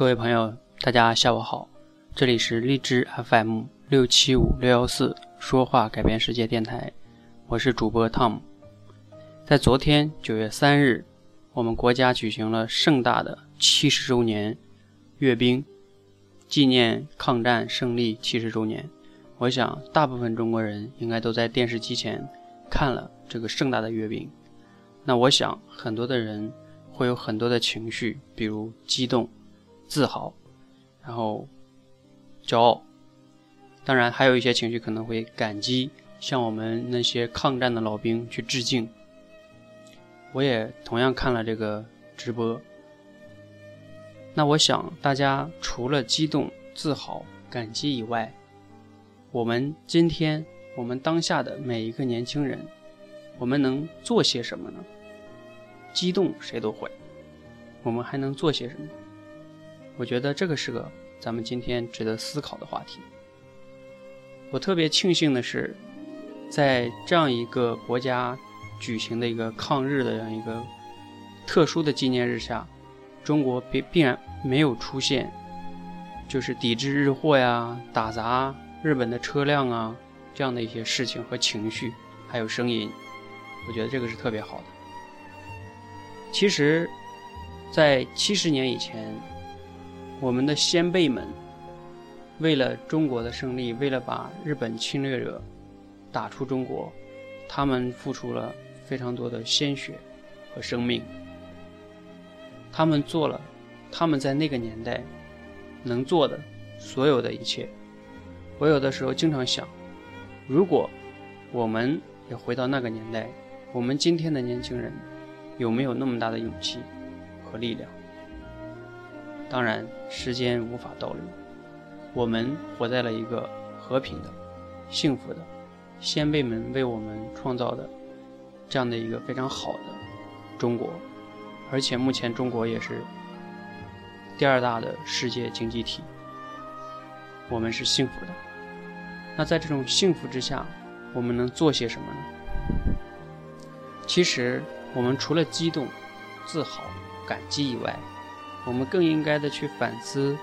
各位朋友，大家下午好，这里是荔枝 FM 六七五六幺四说话改变世界电台，我是主播 Tom。在昨天九月三日，我们国家举行了盛大的七十周年阅兵，纪念抗战胜利七十周年。我想，大部分中国人应该都在电视机前看了这个盛大的阅兵。那我想，很多的人会有很多的情绪，比如激动。自豪，然后骄傲，当然还有一些情绪可能会感激，向我们那些抗战的老兵去致敬。我也同样看了这个直播。那我想大家除了激动、自豪、感激以外，我们今天我们当下的每一个年轻人，我们能做些什么呢？激动谁都会，我们还能做些什么？我觉得这个是个咱们今天值得思考的话题。我特别庆幸的是，在这样一个国家举行的一个抗日的这样一个特殊的纪念日下，中国必必然没有出现就是抵制日货呀、打砸日本的车辆啊这样的一些事情和情绪，还有声音。我觉得这个是特别好的。其实，在七十年以前。我们的先辈们，为了中国的胜利，为了把日本侵略者打出中国，他们付出了非常多的鲜血和生命。他们做了他们在那个年代能做的所有的一切。我有的时候经常想，如果我们也回到那个年代，我们今天的年轻人有没有那么大的勇气和力量？当然，时间无法倒流。我们活在了一个和平的、幸福的、先辈们为我们创造的这样的一个非常好的中国，而且目前中国也是第二大的世界经济体。我们是幸福的。那在这种幸福之下，我们能做些什么呢？其实，我们除了激动、自豪、感激以外，我们更应该的去反思，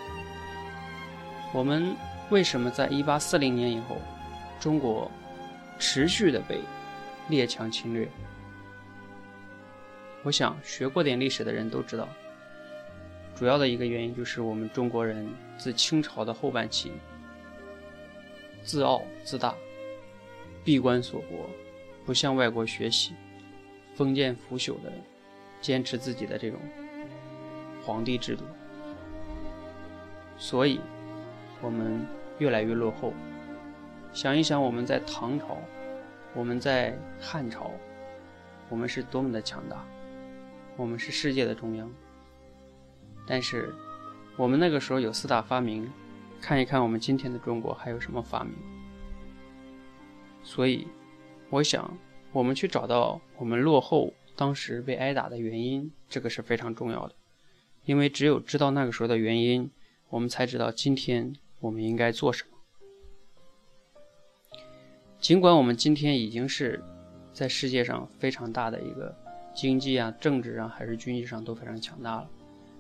我们为什么在一八四零年以后，中国持续的被列强侵略？我想学过点历史的人都知道，主要的一个原因就是我们中国人自清朝的后半期，自傲自大，闭关锁国，不向外国学习，封建腐朽的坚持自己的这种。皇帝制度，所以，我们越来越落后。想一想，我们在唐朝，我们在汉朝，我们是多么的强大，我们是世界的中央。但是，我们那个时候有四大发明，看一看我们今天的中国还有什么发明。所以，我想，我们去找到我们落后当时被挨打的原因，这个是非常重要的。因为只有知道那个时候的原因，我们才知道今天我们应该做什么。尽管我们今天已经是在世界上非常大的一个经济啊、政治上还是军事上都非常强大了，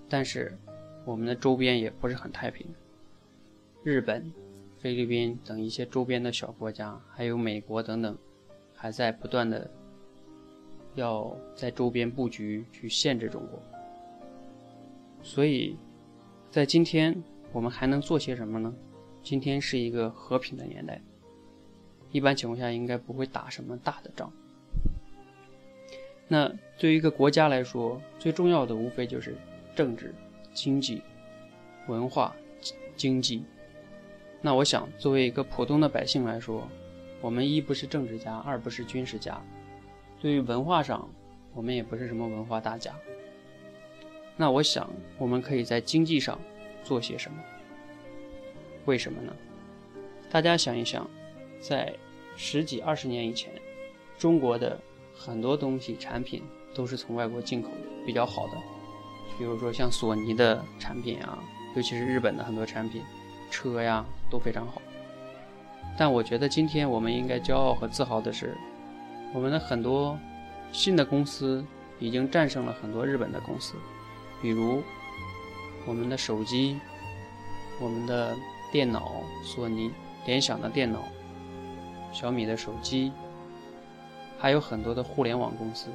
但是我们的周边也不是很太平。日本、菲律宾等一些周边的小国家，还有美国等等，还在不断的要在周边布局去限制中国。所以，在今天，我们还能做些什么呢？今天是一个和平的年代，一般情况下应该不会打什么大的仗。那对于一个国家来说，最重要的无非就是政治、经济、文化、经济。那我想，作为一个普通的百姓来说，我们一不是政治家，二不是军事家，对于文化上，我们也不是什么文化大家。那我想，我们可以在经济上做些什么？为什么呢？大家想一想，在十几二十年以前，中国的很多东西产品都是从外国进口的，比较好的，比如说像索尼的产品啊，尤其是日本的很多产品，车呀都非常好。但我觉得今天我们应该骄傲和自豪的是，我们的很多新的公司已经战胜了很多日本的公司。比如我们的手机、我们的电脑，索尼、联想的电脑、小米的手机，还有很多的互联网公司，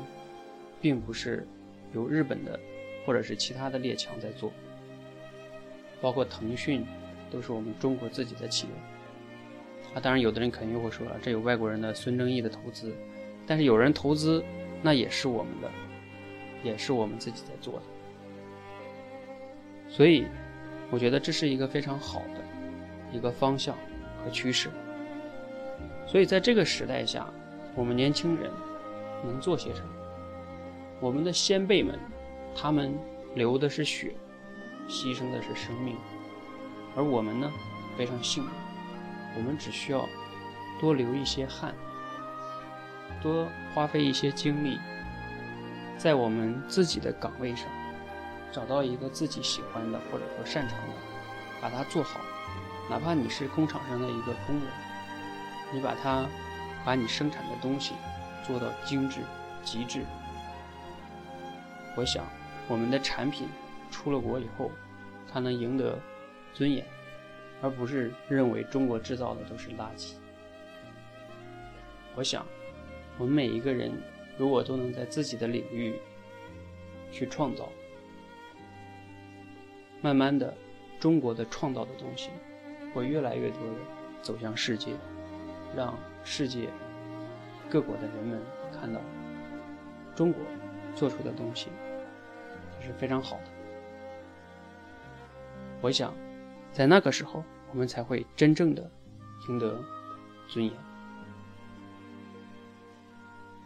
并不是由日本的或者是其他的列强在做，包括腾讯，都是我们中国自己的企业。啊，当然，有的人肯定会说了，这有外国人的孙正义的投资，但是有人投资，那也是我们的，也是我们自己在做的。所以，我觉得这是一个非常好的一个方向和趋势。所以，在这个时代下，我们年轻人能做些什么？我们的先辈们，他们流的是血，牺牲的是生命，而我们呢，非常幸运。我们只需要多流一些汗，多花费一些精力，在我们自己的岗位上找到一个自己喜欢的或者说擅长的，把它做好。哪怕你是工厂上的一个工人，你把它把你生产的东西做到精致极致。我想，我们的产品出了国以后，它能赢得尊严。而不是认为中国制造的都是垃圾。我想，我们每一个人如果都能在自己的领域去创造，慢慢的，中国的创造的东西会越来越多的走向世界，让世界各国的人们看到中国做出的东西是非常好的。我想。在那个时候，我们才会真正的赢得尊严。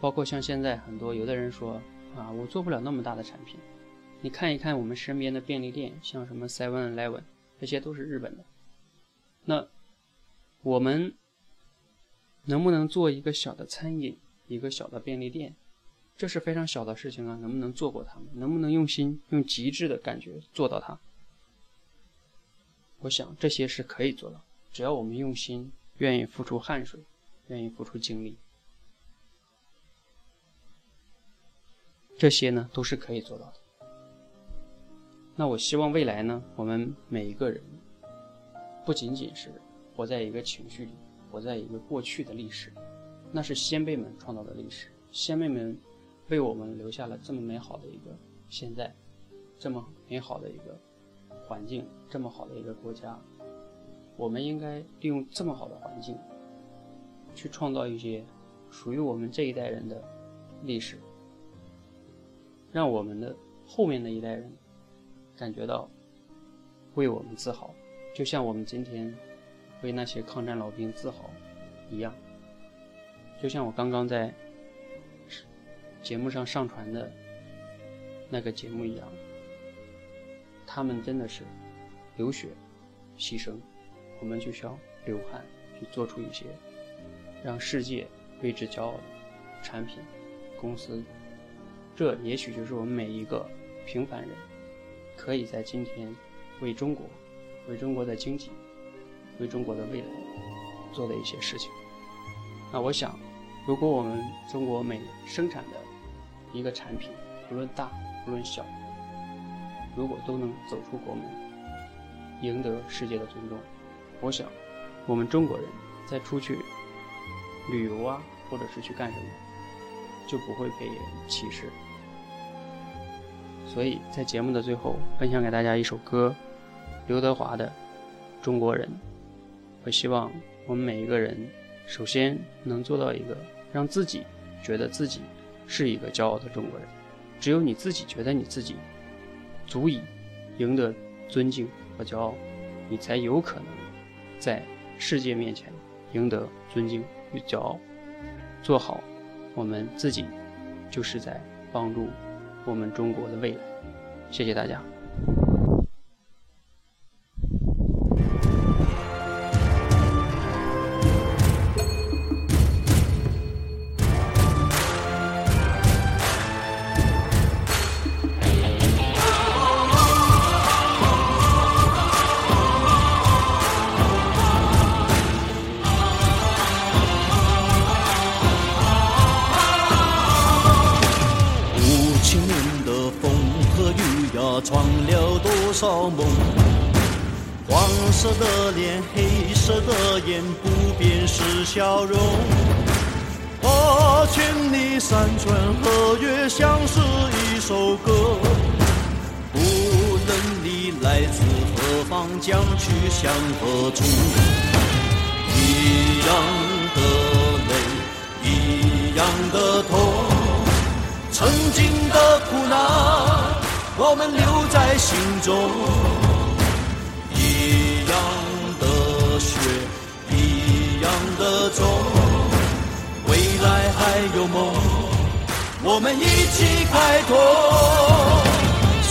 包括像现在很多有的人说啊，我做不了那么大的产品。你看一看我们身边的便利店，像什么 Seven Eleven，这些都是日本的。那我们能不能做一个小的餐饮，一个小的便利店？这是非常小的事情啊，能不能做过他们？能不能用心用极致的感觉做到它？我想这些是可以做到，只要我们用心，愿意付出汗水，愿意付出精力，这些呢都是可以做到的。那我希望未来呢，我们每一个人，不仅仅是活在一个情绪里，活在一个过去的历史，那是先辈们创造的历史，先辈们为我们留下了这么美好的一个现在，这么美好的一个。环境这么好的一个国家，我们应该利用这么好的环境，去创造一些属于我们这一代人的历史，让我们的后面的一代人感觉到为我们自豪，就像我们今天为那些抗战老兵自豪一样。就像我刚刚在节目上上传的那个节目一样。他们真的是流血、牺牲，我们就需要流汗去做出一些让世界为之骄傲的产品、公司。这也许就是我们每一个平凡人可以在今天为中国、为中国的经济、为中国的未来做的一些事情。那我想，如果我们中国每生产的一个产品，不论大不论小，如果都能走出国门，赢得世界的尊重，我想，我们中国人再出去旅游啊，或者是去干什么，就不会被人歧视。所以在节目的最后，分享给大家一首歌，刘德华的《中国人》。我希望我们每一个人，首先能做到一个让自己觉得自己是一个骄傲的中国人。只有你自己觉得你自己。足以赢得尊敬和骄傲，你才有可能在世界面前赢得尊敬与骄傲。做好我们自己，就是在帮助我们中国的未来。谢谢大家。梦？黄色的脸，黑色的眼，不变是笑容。哦，千里山川河岳，像是一首歌。无论你来自何方，将去向何处，一样的泪，一样的痛。曾经的苦难，我们留在心中。一样的血，一样的种，未来还有梦，我们一起开拓。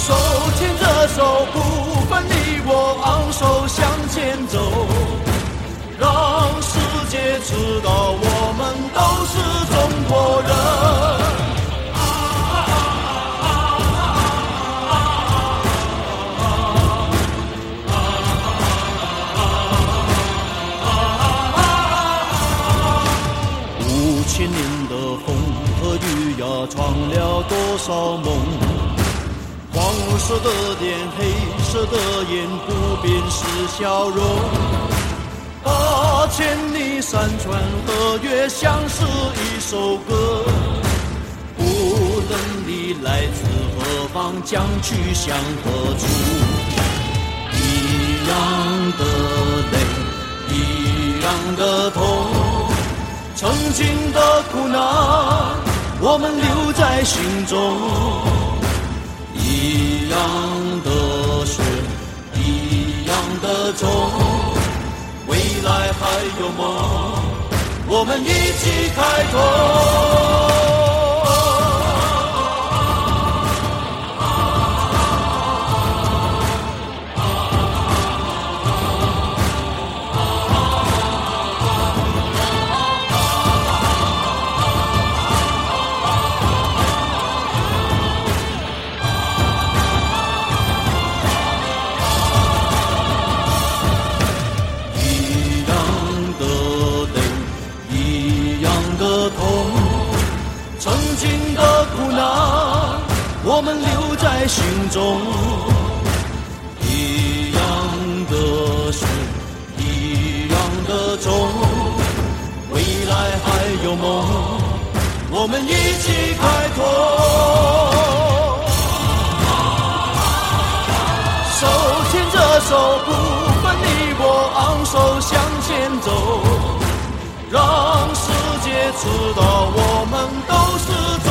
手牵着手，不分你我，昂首向前走，让少梦？黄色的脸，黑色的眼，不变是笑容。八，千里山川河岳，像是一首歌。无论你来自何方，将去向何处，一样的泪，一样的痛。曾经的苦难，我们留在心中。一样的血，一样的种，未来还有梦，我们一起开拓。心中，一样的血，一样的种，未来还有梦，我们一起开拓。手牵着手，不分你我，昂首向前走，让世界知道我们都是中。